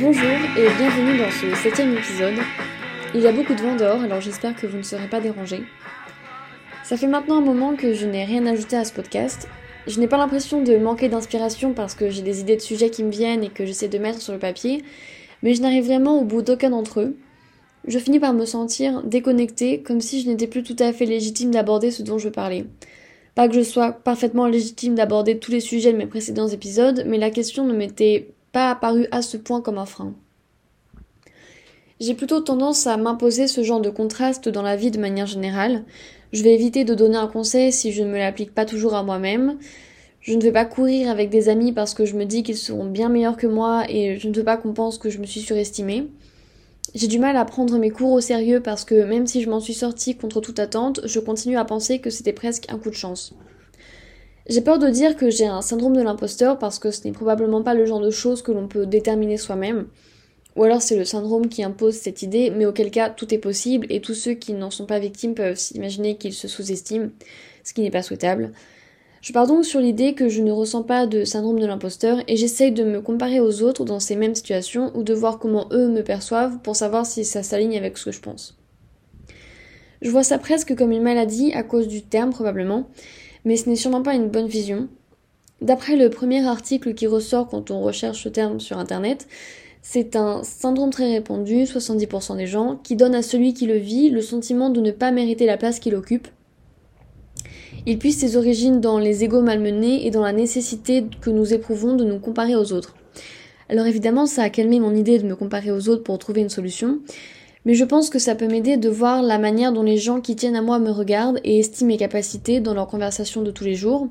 Bonjour et bienvenue dans ce septième épisode. Il y a beaucoup de vent dehors, alors j'espère que vous ne serez pas dérangés. Ça fait maintenant un moment que je n'ai rien ajouté à ce podcast. Je n'ai pas l'impression de manquer d'inspiration parce que j'ai des idées de sujets qui me viennent et que j'essaie de mettre sur le papier, mais je n'arrive vraiment au bout d'aucun d'entre eux. Je finis par me sentir déconnectée, comme si je n'étais plus tout à fait légitime d'aborder ce dont je parlais. Pas que je sois parfaitement légitime d'aborder tous les sujets de mes précédents épisodes, mais la question ne m'était pas apparue à ce point comme un frein. J'ai plutôt tendance à m'imposer ce genre de contraste dans la vie de manière générale. Je vais éviter de donner un conseil si je ne me l'applique pas toujours à moi-même. Je ne vais pas courir avec des amis parce que je me dis qu'ils seront bien meilleurs que moi et je ne veux pas qu'on pense que je me suis surestimée. J'ai du mal à prendre mes cours au sérieux parce que même si je m'en suis sortie contre toute attente, je continue à penser que c'était presque un coup de chance. J'ai peur de dire que j'ai un syndrome de l'imposteur parce que ce n'est probablement pas le genre de choses que l'on peut déterminer soi-même. Ou alors c'est le syndrome qui impose cette idée, mais auquel cas tout est possible et tous ceux qui n'en sont pas victimes peuvent s'imaginer qu'ils se sous-estiment, ce qui n'est pas souhaitable. Je pars donc sur l'idée que je ne ressens pas de syndrome de l'imposteur et j'essaye de me comparer aux autres dans ces mêmes situations ou de voir comment eux me perçoivent pour savoir si ça s'aligne avec ce que je pense. Je vois ça presque comme une maladie à cause du terme probablement, mais ce n'est sûrement pas une bonne vision. D'après le premier article qui ressort quand on recherche ce terme sur internet, c'est un syndrome très répandu, 70% des gens, qui donne à celui qui le vit le sentiment de ne pas mériter la place qu'il occupe. Il puise ses origines dans les égaux malmenés et dans la nécessité que nous éprouvons de nous comparer aux autres. Alors évidemment, ça a calmé mon idée de me comparer aux autres pour trouver une solution, mais je pense que ça peut m'aider de voir la manière dont les gens qui tiennent à moi me regardent et estiment mes capacités dans leurs conversations de tous les jours,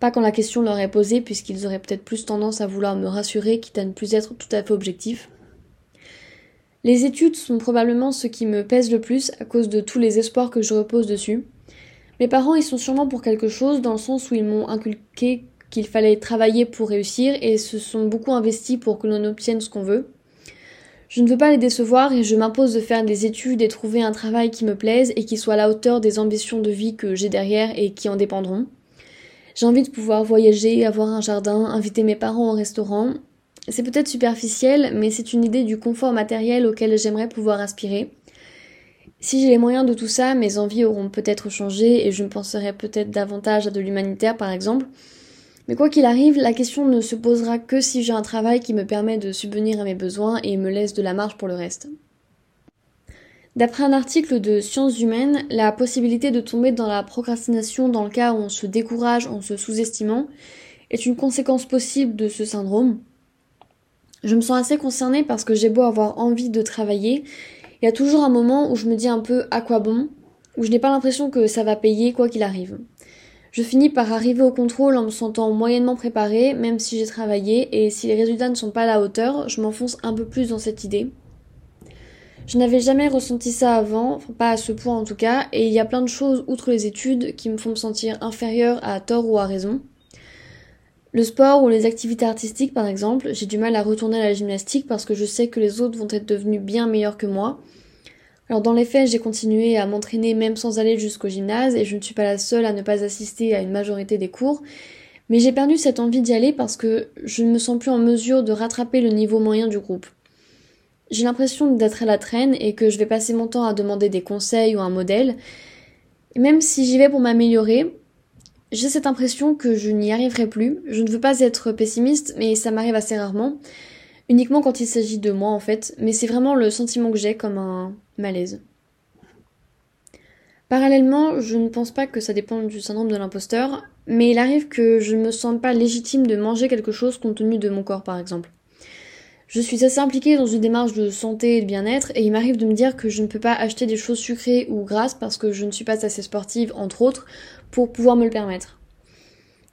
pas quand la question leur est posée puisqu'ils auraient peut-être plus tendance à vouloir me rassurer quitte à ne plus être tout à fait objectif. Les études sont probablement ce qui me pèse le plus à cause de tous les espoirs que je repose dessus. Mes parents y sont sûrement pour quelque chose dans le sens où ils m'ont inculqué qu'il fallait travailler pour réussir et se sont beaucoup investis pour que l'on obtienne ce qu'on veut. Je ne veux pas les décevoir et je m'impose de faire des études et trouver un travail qui me plaise et qui soit à la hauteur des ambitions de vie que j'ai derrière et qui en dépendront. J'ai envie de pouvoir voyager, avoir un jardin, inviter mes parents au restaurant. C'est peut-être superficiel, mais c'est une idée du confort matériel auquel j'aimerais pouvoir aspirer. Si j'ai les moyens de tout ça, mes envies auront peut-être changé et je me penserai peut-être davantage à de l'humanitaire par exemple. Mais quoi qu'il arrive, la question ne se posera que si j'ai un travail qui me permet de subvenir à mes besoins et me laisse de la marge pour le reste. D'après un article de Sciences humaines, la possibilité de tomber dans la procrastination dans le cas où on se décourage en se sous-estimant est une conséquence possible de ce syndrome. Je me sens assez concernée parce que j'ai beau avoir envie de travailler, il y a toujours un moment où je me dis un peu à quoi bon, où je n'ai pas l'impression que ça va payer quoi qu'il arrive. Je finis par arriver au contrôle en me sentant moyennement préparée, même si j'ai travaillé, et si les résultats ne sont pas à la hauteur, je m'enfonce un peu plus dans cette idée. Je n'avais jamais ressenti ça avant, pas à ce point en tout cas, et il y a plein de choses outre les études qui me font me sentir inférieure à tort ou à raison. Le sport ou les activités artistiques par exemple, j'ai du mal à retourner à la gymnastique parce que je sais que les autres vont être devenus bien meilleurs que moi. Alors dans les faits, j'ai continué à m'entraîner même sans aller jusqu'au gymnase et je ne suis pas la seule à ne pas assister à une majorité des cours, mais j'ai perdu cette envie d'y aller parce que je ne me sens plus en mesure de rattraper le niveau moyen du groupe. J'ai l'impression d'être à la traîne et que je vais passer mon temps à demander des conseils ou un modèle. Même si j'y vais pour m'améliorer, j'ai cette impression que je n'y arriverai plus. Je ne veux pas être pessimiste, mais ça m'arrive assez rarement. Uniquement quand il s'agit de moi en fait, mais c'est vraiment le sentiment que j'ai comme un malaise. Parallèlement, je ne pense pas que ça dépend du syndrome de l'imposteur, mais il arrive que je ne me sente pas légitime de manger quelque chose compte tenu de mon corps par exemple. Je suis assez impliquée dans une démarche de santé et de bien-être et il m'arrive de me dire que je ne peux pas acheter des choses sucrées ou grasses parce que je ne suis pas assez sportive, entre autres, pour pouvoir me le permettre.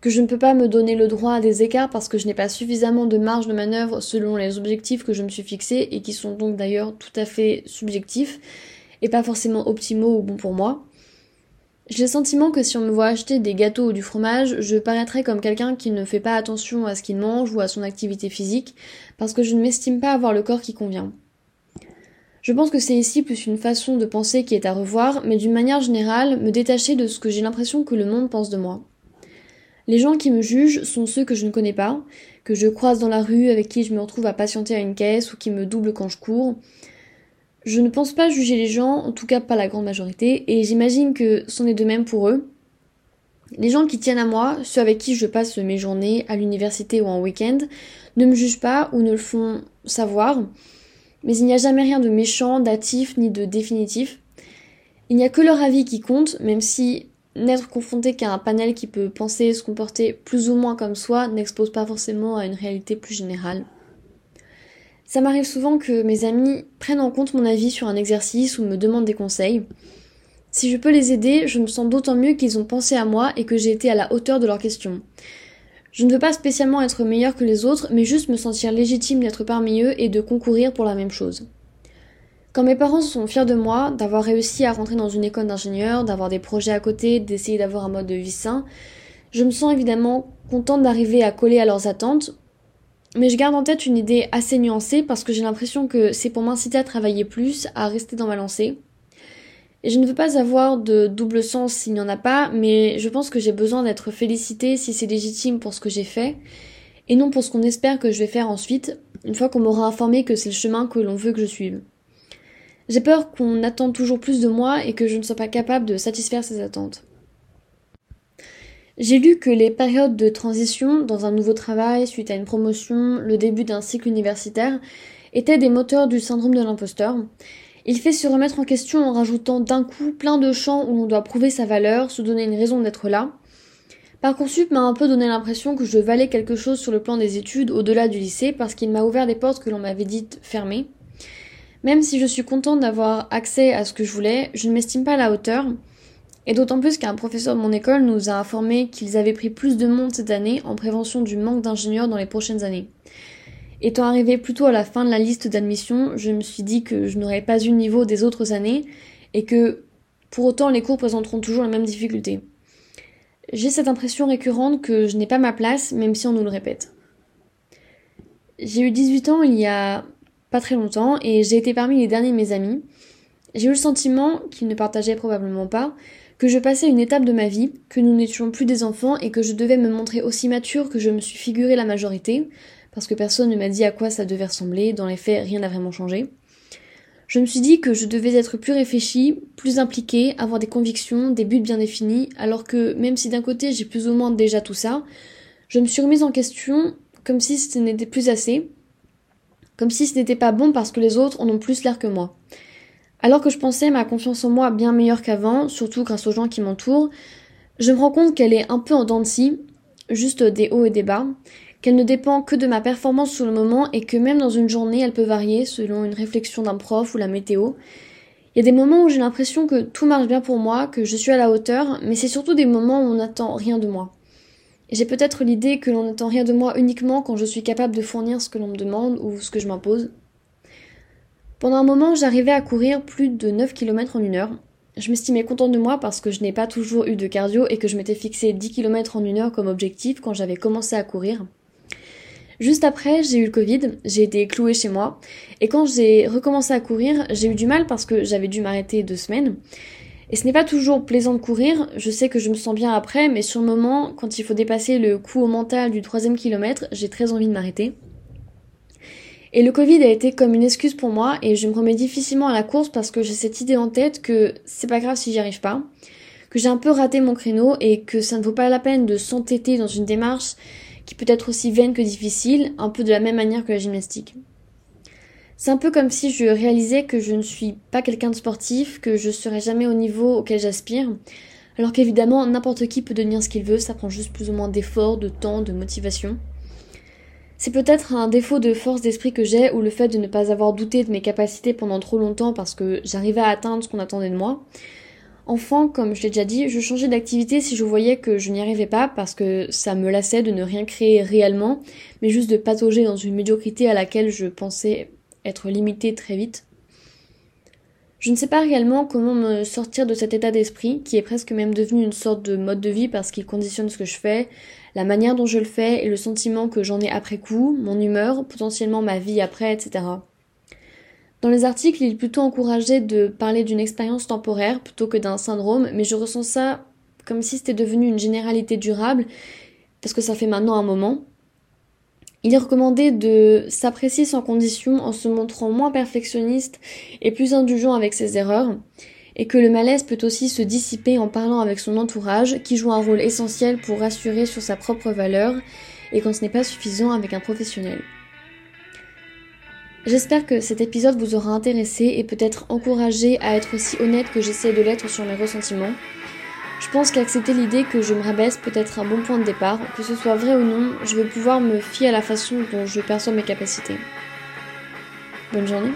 Que je ne peux pas me donner le droit à des écarts parce que je n'ai pas suffisamment de marge de manœuvre selon les objectifs que je me suis fixés et qui sont donc d'ailleurs tout à fait subjectifs et pas forcément optimaux ou bons pour moi. J'ai le sentiment que si on me voit acheter des gâteaux ou du fromage, je paraîtrais comme quelqu'un qui ne fait pas attention à ce qu'il mange ou à son activité physique, parce que je ne m'estime pas avoir le corps qui convient. Je pense que c'est ici plus une façon de penser qui est à revoir, mais d'une manière générale, me détacher de ce que j'ai l'impression que le monde pense de moi. Les gens qui me jugent sont ceux que je ne connais pas, que je croise dans la rue, avec qui je me retrouve à patienter à une caisse ou qui me doublent quand je cours. Je ne pense pas juger les gens, en tout cas pas la grande majorité, et j'imagine que c'en est de même pour eux. Les gens qui tiennent à moi, ceux avec qui je passe mes journées à l'université ou en week-end, ne me jugent pas ou ne le font savoir, mais il n'y a jamais rien de méchant, d'actif ni de définitif. Il n'y a que leur avis qui compte, même si n'être confronté qu'à un panel qui peut penser, se comporter plus ou moins comme soi n'expose pas forcément à une réalité plus générale. Ça m'arrive souvent que mes amis prennent en compte mon avis sur un exercice ou me demandent des conseils. Si je peux les aider, je me sens d'autant mieux qu'ils ont pensé à moi et que j'ai été à la hauteur de leurs questions. Je ne veux pas spécialement être meilleur que les autres, mais juste me sentir légitime d'être parmi eux et de concourir pour la même chose. Quand mes parents sont fiers de moi, d'avoir réussi à rentrer dans une école d'ingénieur, d'avoir des projets à côté, d'essayer d'avoir un mode de vie sain, je me sens évidemment contente d'arriver à coller à leurs attentes, mais je garde en tête une idée assez nuancée parce que j'ai l'impression que c'est pour m'inciter à travailler plus, à rester dans ma lancée. Et je ne veux pas avoir de double sens s'il n'y en a pas, mais je pense que j'ai besoin d'être félicitée si c'est légitime pour ce que j'ai fait, et non pour ce qu'on espère que je vais faire ensuite, une fois qu'on m'aura informé que c'est le chemin que l'on veut que je suive. J'ai peur qu'on attende toujours plus de moi et que je ne sois pas capable de satisfaire ces attentes. J'ai lu que les périodes de transition dans un nouveau travail suite à une promotion, le début d'un cycle universitaire, étaient des moteurs du syndrome de l'imposteur. Il fait se remettre en question en rajoutant d'un coup plein de champs où l'on doit prouver sa valeur, se donner une raison d'être là. Parcoursup m'a un peu donné l'impression que je valais quelque chose sur le plan des études au-delà du lycée parce qu'il m'a ouvert des portes que l'on m'avait dites fermées. Même si je suis contente d'avoir accès à ce que je voulais, je ne m'estime pas à la hauteur. Et d'autant plus qu'un professeur de mon école nous a informé qu'ils avaient pris plus de monde cette année en prévention du manque d'ingénieurs dans les prochaines années. Étant arrivé plutôt à la fin de la liste d'admission, je me suis dit que je n'aurais pas eu le niveau des autres années et que pour autant les cours présenteront toujours les mêmes difficultés. J'ai cette impression récurrente que je n'ai pas ma place même si on nous le répète. J'ai eu 18 ans il y a pas très longtemps et j'ai été parmi les derniers de mes amis. J'ai eu le sentiment, qu'ils ne partageaient probablement pas, que je passais une étape de ma vie, que nous n'étions plus des enfants et que je devais me montrer aussi mature que je me suis figuré la majorité, parce que personne ne m'a dit à quoi ça devait ressembler, dans les faits rien n'a vraiment changé. Je me suis dit que je devais être plus réfléchie, plus impliquée, avoir des convictions, des buts bien définis, alors que même si d'un côté j'ai plus ou moins déjà tout ça, je me suis remise en question comme si ce n'était plus assez, comme si ce n'était pas bon parce que les autres en ont plus l'air que moi. Alors que je pensais ma confiance en moi bien meilleure qu'avant, surtout grâce aux gens qui m'entourent, je me rends compte qu'elle est un peu en dents de scie, juste des hauts et des bas, qu'elle ne dépend que de ma performance sur le moment et que même dans une journée elle peut varier selon une réflexion d'un prof ou la météo. Il y a des moments où j'ai l'impression que tout marche bien pour moi, que je suis à la hauteur, mais c'est surtout des moments où on n'attend rien de moi. J'ai peut-être l'idée que l'on n'attend rien de moi uniquement quand je suis capable de fournir ce que l'on me demande ou ce que je m'impose. Pendant un moment, j'arrivais à courir plus de 9 km en une heure. Je m'estimais contente de moi parce que je n'ai pas toujours eu de cardio et que je m'étais fixé 10 km en une heure comme objectif quand j'avais commencé à courir. Juste après, j'ai eu le Covid, j'ai été clouée chez moi, et quand j'ai recommencé à courir, j'ai eu du mal parce que j'avais dû m'arrêter deux semaines. Et ce n'est pas toujours plaisant de courir, je sais que je me sens bien après, mais sur le moment, quand il faut dépasser le coup au mental du troisième kilomètre, j'ai très envie de m'arrêter. Et le Covid a été comme une excuse pour moi et je me remets difficilement à la course parce que j'ai cette idée en tête que c'est pas grave si j'y arrive pas, que j'ai un peu raté mon créneau et que ça ne vaut pas la peine de s'entêter dans une démarche qui peut être aussi vaine que difficile, un peu de la même manière que la gymnastique. C'est un peu comme si je réalisais que je ne suis pas quelqu'un de sportif, que je serai jamais au niveau auquel j'aspire, alors qu'évidemment n'importe qui peut devenir ce qu'il veut, ça prend juste plus ou moins d'efforts, de temps, de motivation. C'est peut-être un défaut de force d'esprit que j'ai ou le fait de ne pas avoir douté de mes capacités pendant trop longtemps parce que j'arrivais à atteindre ce qu'on attendait de moi. Enfin, comme je l'ai déjà dit, je changeais d'activité si je voyais que je n'y arrivais pas parce que ça me lassait de ne rien créer réellement, mais juste de patauger dans une médiocrité à laquelle je pensais être limité très vite. Je ne sais pas réellement comment me sortir de cet état d'esprit, qui est presque même devenu une sorte de mode de vie parce qu'il conditionne ce que je fais, la manière dont je le fais et le sentiment que j'en ai après coup, mon humeur, potentiellement ma vie après, etc. Dans les articles, il est plutôt encouragé de parler d'une expérience temporaire plutôt que d'un syndrome, mais je ressens ça comme si c'était devenu une généralité durable, parce que ça fait maintenant un moment. Il est recommandé de s'apprécier sans condition en se montrant moins perfectionniste et plus indulgent avec ses erreurs, et que le malaise peut aussi se dissiper en parlant avec son entourage, qui joue un rôle essentiel pour rassurer sur sa propre valeur, et quand ce n'est pas suffisant avec un professionnel. J'espère que cet épisode vous aura intéressé et peut-être encouragé à être aussi honnête que j'essaie de l'être sur mes ressentiments. Je pense qu'accepter l'idée que je me rabaisse peut être un bon point de départ, que ce soit vrai ou non, je vais pouvoir me fier à la façon dont je perçois mes capacités. Bonne journée